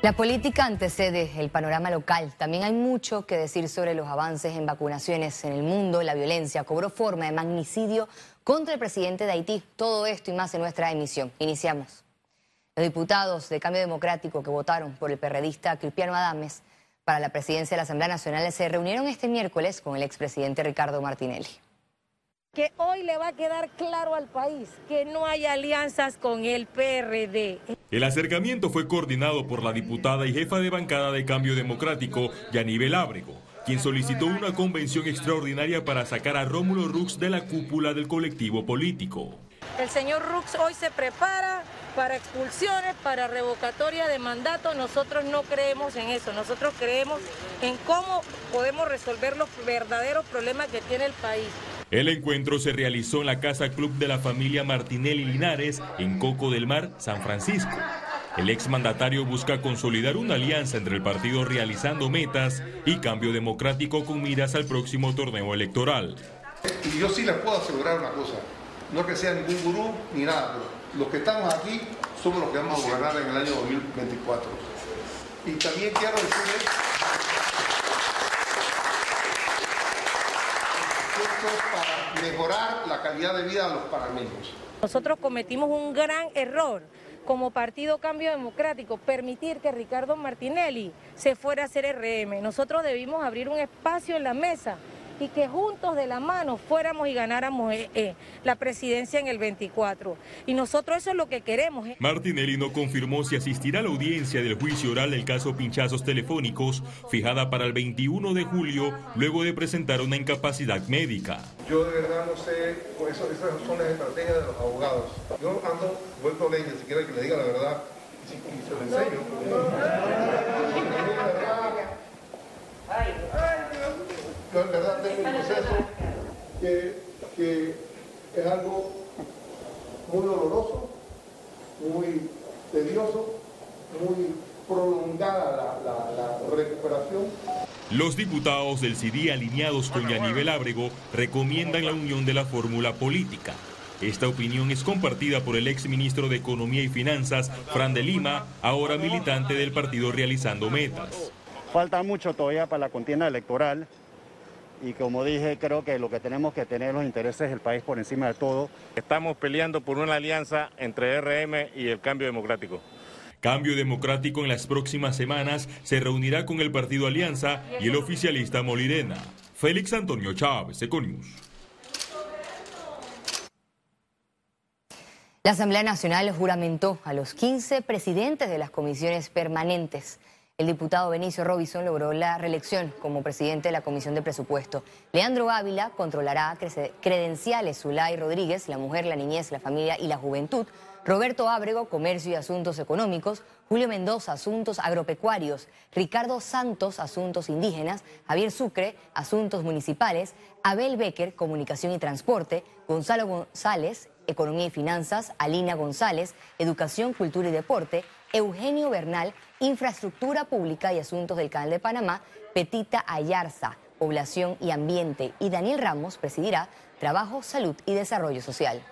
La política antecede el panorama local. También hay mucho que decir sobre los avances en vacunaciones en el mundo. La violencia cobró forma de magnicidio contra el presidente de Haití. Todo esto y más en nuestra emisión. Iniciamos. Los diputados de Cambio Democrático que votaron por el perredista Cristiano Adames para la presidencia de la Asamblea Nacional se reunieron este miércoles con el expresidente Ricardo Martinelli que hoy le va a quedar claro al país que no hay alianzas con el PRD. El acercamiento fue coordinado por la diputada y jefa de bancada de Cambio Democrático, Yanivel Ábrego, quien solicitó una convención extraordinaria para sacar a Rómulo Rux de la cúpula del colectivo político. El señor Rux hoy se prepara para expulsiones, para revocatoria de mandato. Nosotros no creemos en eso, nosotros creemos en cómo podemos resolver los verdaderos problemas que tiene el país. El encuentro se realizó en la Casa Club de la familia Martinelli Linares en Coco del Mar, San Francisco. El exmandatario busca consolidar una alianza entre el partido realizando metas y cambio democrático con miras al próximo torneo electoral. Y yo sí les puedo asegurar una cosa, no que sea ningún gurú ni nada, pero los que estamos aquí somos los que vamos a gobernar en el año 2024. Y también quiero decirles mejorar la calidad de vida de los panameños. Nosotros cometimos un gran error como Partido Cambio Democrático, permitir que Ricardo Martinelli se fuera a hacer RM. Nosotros debimos abrir un espacio en la mesa y que juntos de la mano fuéramos y ganáramos eh, eh, la presidencia en el 24. Y nosotros eso es lo que queremos. Eh. Martinelli no confirmó si asistirá a la audiencia del juicio oral del caso pinchazos telefónicos, fijada para el 21 de julio, luego de presentar una incapacidad médica. Yo de verdad no sé, eso, esas son las estrategias de los abogados. Yo ando, voy con ella, si quiere que le diga la verdad, y se lo enseño. Yo en verdad tengo un proceso que, es algo muy doloroso, muy tedioso, muy prolongada la, recuperación. Los diputados del CIDI alineados con Yanivel Ábrego recomiendan la unión de la fórmula política. Esta opinión es compartida por el ex ministro de Economía y Finanzas, Fran de Lima, ahora militante del partido realizando metas. Falta mucho todavía para la contienda electoral y como dije, creo que lo que tenemos que tener los intereses del país por encima de todo. Estamos peleando por una alianza entre RM y el Cambio Democrático. Cambio Democrático en las próximas semanas se reunirá con el Partido Alianza y el oficialista Molirena. Félix Antonio Chávez, Econius. La Asamblea Nacional juramentó a los 15 presidentes de las comisiones permanentes. El diputado Benicio Robinson logró la reelección como presidente de la Comisión de Presupuesto. Leandro Ávila controlará credenciales Zulay Rodríguez, la mujer, la niñez, la familia y la juventud. Roberto Ábrego, Comercio y Asuntos Económicos. Julio Mendoza, Asuntos Agropecuarios. Ricardo Santos, Asuntos Indígenas. Javier Sucre, Asuntos Municipales. Abel Becker, Comunicación y Transporte. Gonzalo González, Economía y Finanzas. Alina González, Educación, Cultura y Deporte. Eugenio Bernal, Infraestructura Pública y Asuntos del Canal de Panamá, Petita Ayarza, Población y Ambiente, y Daniel Ramos presidirá Trabajo, Salud y Desarrollo Social.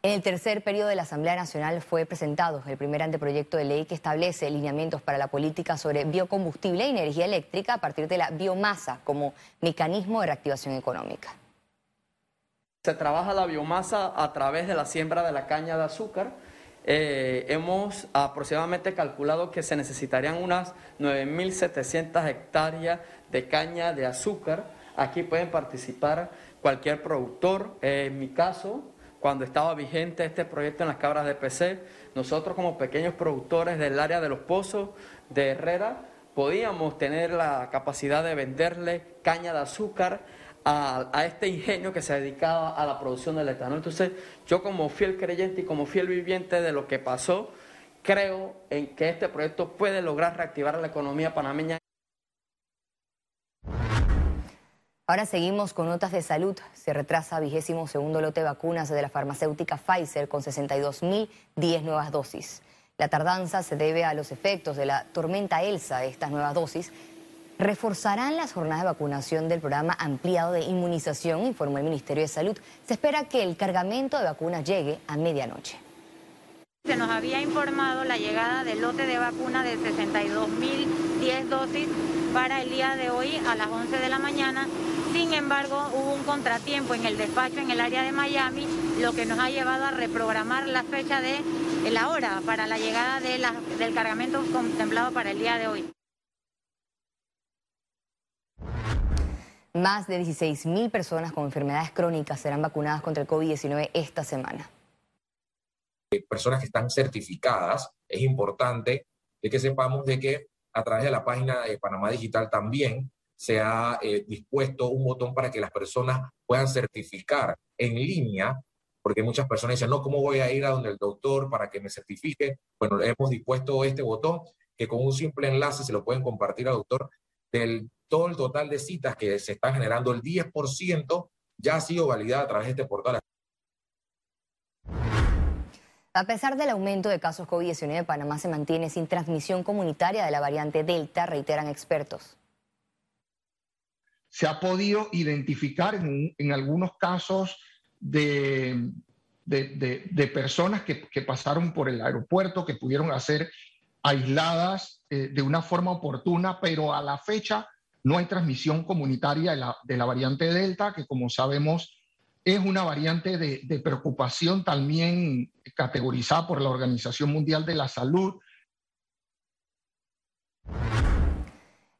En el tercer periodo de la Asamblea Nacional fue presentado el primer anteproyecto de ley que establece lineamientos para la política sobre biocombustible y energía eléctrica a partir de la biomasa como mecanismo de reactivación económica. Se trabaja la biomasa a través de la siembra de la caña de azúcar, eh, hemos aproximadamente calculado que se necesitarían unas 9.700 hectáreas de caña de azúcar. Aquí pueden participar cualquier productor. Eh, en mi caso, cuando estaba vigente este proyecto en las cabras de PC, nosotros como pequeños productores del área de los pozos de Herrera podíamos tener la capacidad de venderle caña de azúcar a, este ingenio que se dedicaba a la producción del etanol. Entonces, yo como fiel creyente y como fiel viviente de lo que pasó, creo en que este proyecto puede lograr reactivar la economía panameña. Ahora seguimos con notas de salud. Se retrasa vigésimo segundo lote de vacunas de la farmacéutica Pfizer con 62.010 nuevas dosis. La tardanza se debe a los efectos de la tormenta Elsa de estas nuevas dosis reforzarán las jornadas de vacunación del programa ampliado de inmunización, informó el Ministerio de Salud. Se espera que el cargamento de vacunas llegue a medianoche. Se nos había informado la llegada del lote de vacuna de 62.010 dosis para el día de hoy a las 11 de la mañana. Sin embargo, hubo un contratiempo en el despacho en el área de Miami, lo que nos ha llevado a reprogramar la fecha de la hora para la llegada de del cargamento contemplado para el día de hoy. Más de 16.000 personas con enfermedades crónicas serán vacunadas contra el COVID-19 esta semana. Personas que están certificadas, es importante de que sepamos de que a través de la página de Panamá Digital también se ha eh, dispuesto un botón para que las personas puedan certificar en línea, porque muchas personas dicen, no, ¿cómo voy a ir a donde el doctor para que me certifique? Bueno, hemos dispuesto este botón que con un simple enlace se lo pueden compartir al doctor del todo el total de citas que se están generando, el 10% ya ha sido validada a través de este portal. A pesar del aumento de casos COVID-19, Panamá se mantiene sin transmisión comunitaria de la variante Delta, reiteran expertos. Se ha podido identificar en, algunos casos de, de, personas que, pasaron por el aeropuerto, que pudieron ser aisladas eh, de una forma oportuna, pero a la fecha no hay transmisión comunitaria de la, variante Delta, que como sabemos es una variante de, preocupación también categorizada por la Organización Mundial de la Salud.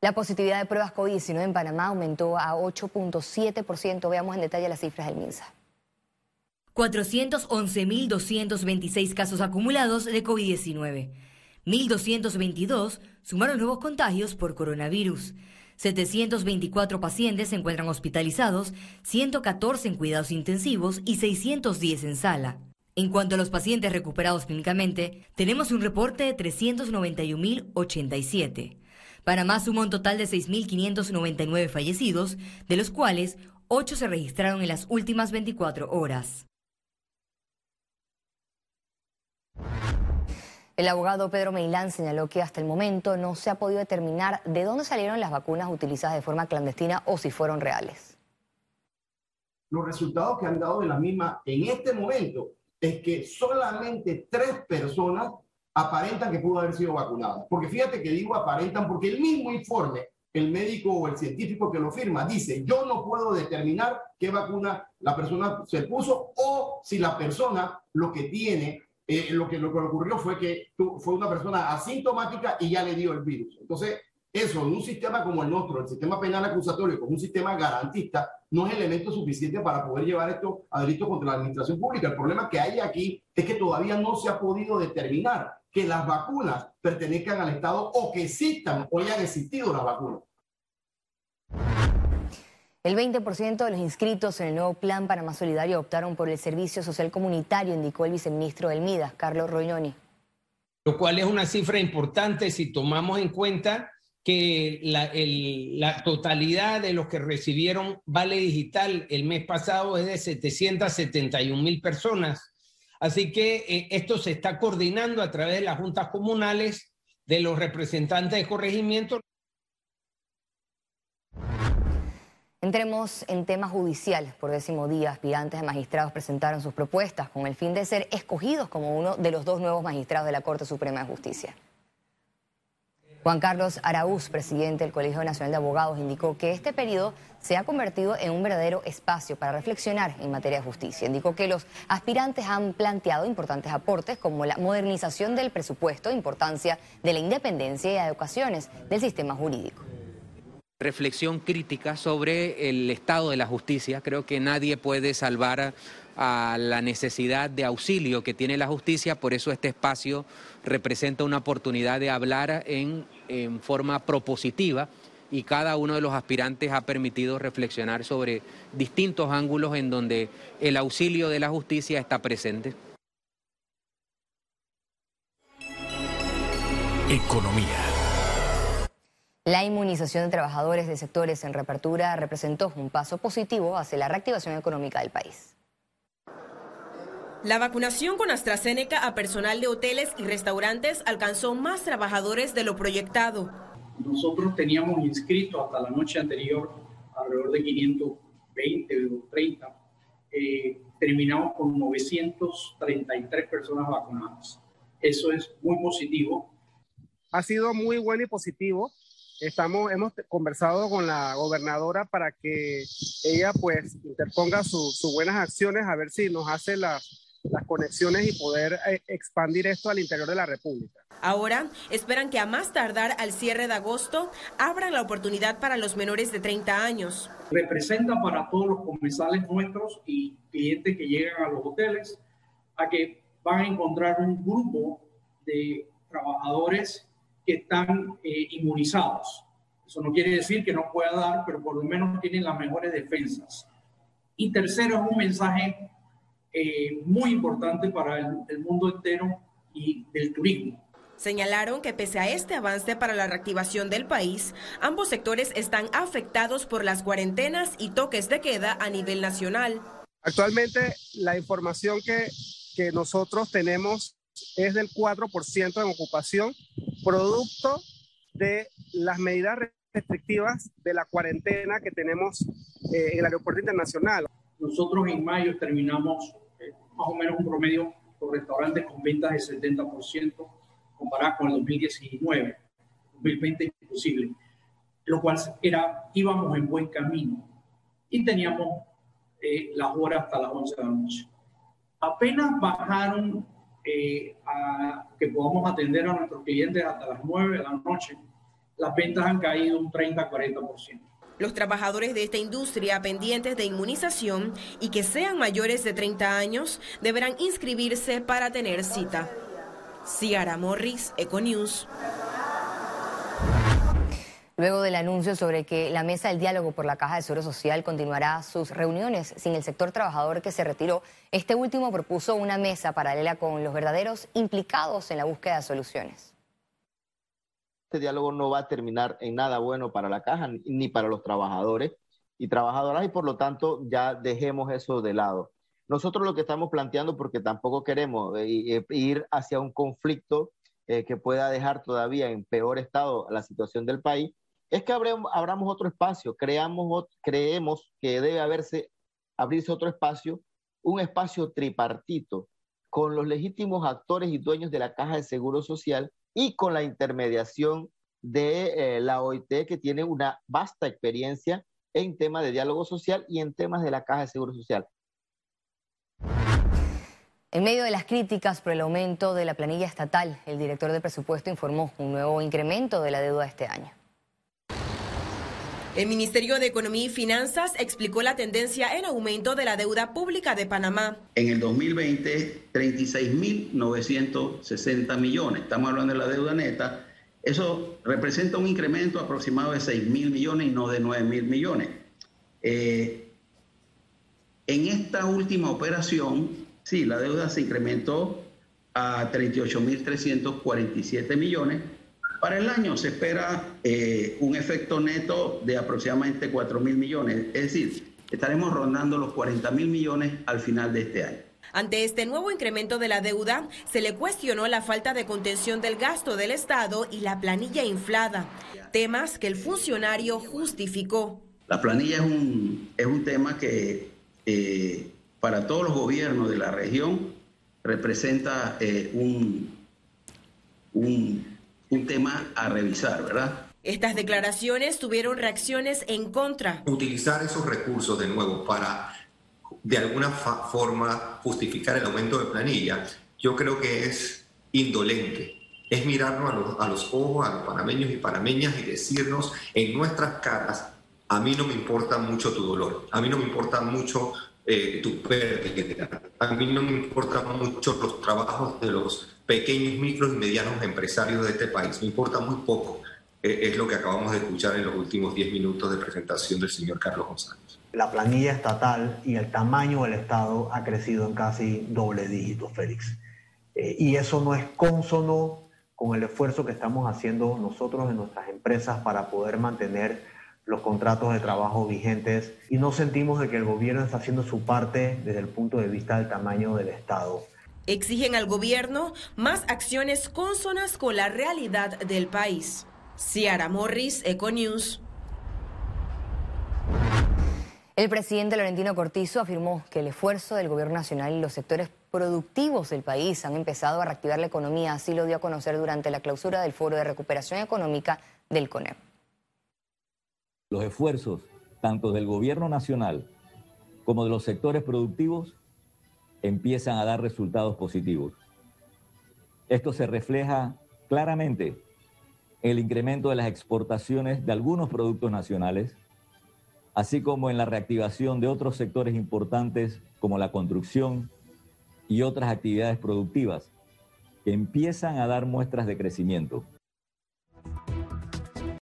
La positividad de pruebas COVID-19 en Panamá aumentó a 8.7%. Veamos en detalle las cifras del MINSA. 411.226 casos acumulados de COVID-19. 1.222 sumaron nuevos contagios por coronavirus. 724 pacientes se encuentran hospitalizados, 114 en cuidados intensivos y 610 en sala. En cuanto a los pacientes recuperados clínicamente, tenemos un reporte de 391.087. Panamá suma un total de 6.599 fallecidos, de los cuales 8 se registraron en las últimas 24 horas. El abogado Pedro Meilán señaló que hasta el momento no se ha podido determinar de dónde salieron las vacunas utilizadas de forma clandestina o si fueron reales. Los resultados que han dado de la misma en este momento es que solamente tres personas aparentan que pudo haber sido vacunadas. Porque fíjate que digo aparentan porque el mismo informe, el médico o el científico que lo firma, dice, yo no puedo determinar qué vacuna la persona se puso o si la persona lo que tiene eh, lo, que, lo que ocurrió fue que fue una persona asintomática y ya le dio el virus. Entonces, eso en un sistema como el nuestro, el sistema penal acusatorio, como un sistema garantista, no es elemento suficiente para poder llevar esto a delito contra la administración pública. El problema que hay aquí es que todavía no se ha podido determinar que las vacunas pertenezcan al Estado o que existan o hayan existido las vacunas. El 20% de los inscritos en el nuevo Plan Panamá Solidario optaron por el servicio social comunitario, indicó el viceministro del MIDA, Carlos Roñoni. Lo cual es una cifra importante si tomamos en cuenta que la, totalidad de los que recibieron Vale Digital el mes pasado es de 771 mil personas. Así que eh, esto se está coordinando a través de las juntas comunales, de los representantes de corregimiento. Entremos en tema judicial. Por décimo día, aspirantes a magistrados presentaron sus propuestas con el fin de ser escogidos como uno de los dos nuevos magistrados de la Corte Suprema de Justicia. Juan Carlos Araúz, presidente del Colegio Nacional de Abogados, indicó que este periodo se ha convertido en un verdadero espacio para reflexionar en materia de justicia. Indicó que los aspirantes han planteado importantes aportes como la modernización del presupuesto, importancia de la independencia y adecuaciones del sistema jurídico reflexión crítica sobre el estado de la justicia. Creo que nadie puede salvar a la necesidad de auxilio que tiene la justicia, por eso este espacio representa una oportunidad de hablar en, en forma propositiva y cada uno de los aspirantes ha permitido reflexionar sobre distintos ángulos en donde el auxilio de la justicia está presente. Economía. La inmunización de trabajadores de sectores en reapertura representó un paso positivo hacia la reactivación económica del país. La vacunación con AstraZeneca a personal de hoteles y restaurantes alcanzó más trabajadores de lo proyectado. Nosotros teníamos inscrito hasta la noche anterior alrededor de 520 o 30. Eh, terminamos con 933 personas vacunadas. Eso es muy positivo. Ha sido muy bueno y positivo. Estamos, hemos conversado con la gobernadora para que ella pues interponga sus buenas acciones a ver si nos hace las, las conexiones y poder eh, expandir esto al interior de la República. Ahora esperan que a más tardar al cierre de agosto abran la oportunidad para los menores de 30 años. Representa para todos los comensales nuestros y clientes que llegan a los hoteles a que van a encontrar un grupo de trabajadores que están eh, inmunizados. Eso no quiere decir que no pueda dar, pero por lo menos tienen las mejores defensas. Y tercero, es un mensaje eh, muy importante para el, mundo entero y del turismo. Señalaron que pese a este avance para la reactivación del país, ambos sectores están afectados por las cuarentenas y toques de queda a nivel nacional. Actualmente la información que, que nosotros tenemos es del 4% en ocupación, producto de las medidas restrictivas de la cuarentena que tenemos eh, en el aeropuerto internacional. Nosotros en mayo terminamos eh, más o menos un promedio por restaurantes con ventas de 70% comparado con el 2019, 2020 imposible, lo cual era, íbamos en buen camino y teníamos eh, las horas hasta las 11 de la noche. Apenas bajaron eh, a que podamos atender a nuestros clientes hasta las 9 de la noche, las ventas han caído un 30-40%. Los trabajadores de esta industria pendientes de inmunización y que sean mayores de 30 años deberán inscribirse para tener cita. Ciara Morris, Econews. Luego del anuncio sobre que la mesa del diálogo por la Caja de Seguro Social continuará sus reuniones sin el sector trabajador que se retiró, este último propuso una mesa paralela con los verdaderos implicados en la búsqueda de soluciones este diálogo no va a terminar en nada bueno para la caja ni para los trabajadores y trabajadoras y por lo tanto ya dejemos eso de lado. Nosotros lo que estamos planteando, porque tampoco queremos eh, eh, ir hacia un conflicto eh, que pueda dejar todavía en peor estado la situación del país, es que abramos otro espacio, creemos que debe haberse, abrirse otro espacio, un espacio tripartito con los legítimos actores y dueños de la caja de seguro social y con la intermediación de eh, la OIT, que tiene una vasta experiencia en temas de diálogo social y en temas de la Caja de Seguro Social. En medio de las críticas por el aumento de la planilla estatal, el director de presupuesto informó un nuevo incremento de la deuda este año. El Ministerio de Economía y Finanzas explicó la tendencia en aumento de la deuda pública de Panamá. En el 2020, 36.960 millones. Estamos hablando de la deuda neta. Eso representa un incremento aproximado de 6 mil millones y no de 9 mil millones. Eh, en esta última operación, sí, la deuda se incrementó a 38.347 millones para el año se espera eh, un efecto neto de aproximadamente 4 mil millones, es decir, estaremos rondando los 40 mil millones al final de este año. Ante este nuevo incremento de la deuda, se le cuestionó la falta de contención del gasto del Estado y la planilla inflada, temas que el funcionario justificó. La planilla es un, es un tema que eh, para todos los gobiernos de la región representa eh, un, un un tema a revisar, ¿verdad? Estas declaraciones tuvieron reacciones en contra. Utilizar esos recursos de nuevo para de alguna forma justificar el aumento de planilla, yo creo que es indolente. Es mirarnos a los, a los ojos, a los panameños y panameñas y decirnos en nuestras caras, a mí no me importa mucho tu dolor, a mí no me importa mucho eh, tu pérdida, a mí no me importan mucho los trabajos de los pequeños, micros y medianos empresarios de este país. Me importa muy poco. Eh, es lo que acabamos de escuchar en los últimos 10 minutos de presentación del señor Carlos González. La planilla estatal y el tamaño del Estado ha crecido en casi doble dígito, Félix. Eh, y eso no es consono con el esfuerzo que estamos haciendo nosotros en nuestras empresas para poder mantener los contratos de trabajo vigentes y no sentimos de que el gobierno está haciendo su parte desde el punto de vista del tamaño del Estado. Exigen al gobierno más acciones consonas con la realidad del país. Ciara Morris, Econews. El presidente Laurentino Cortizo afirmó que el esfuerzo del gobierno nacional y los sectores productivos del país han empezado a reactivar la economía, así lo dio a conocer durante la clausura del Foro de Recuperación Económica del CONEP. Los esfuerzos tanto del gobierno nacional como de los sectores productivos empiezan a dar resultados positivos. Esto se refleja claramente en el incremento de las exportaciones de algunos productos nacionales, así como en la reactivación de otros sectores importantes como la construcción y otras actividades productivas que empiezan a dar muestras de crecimiento.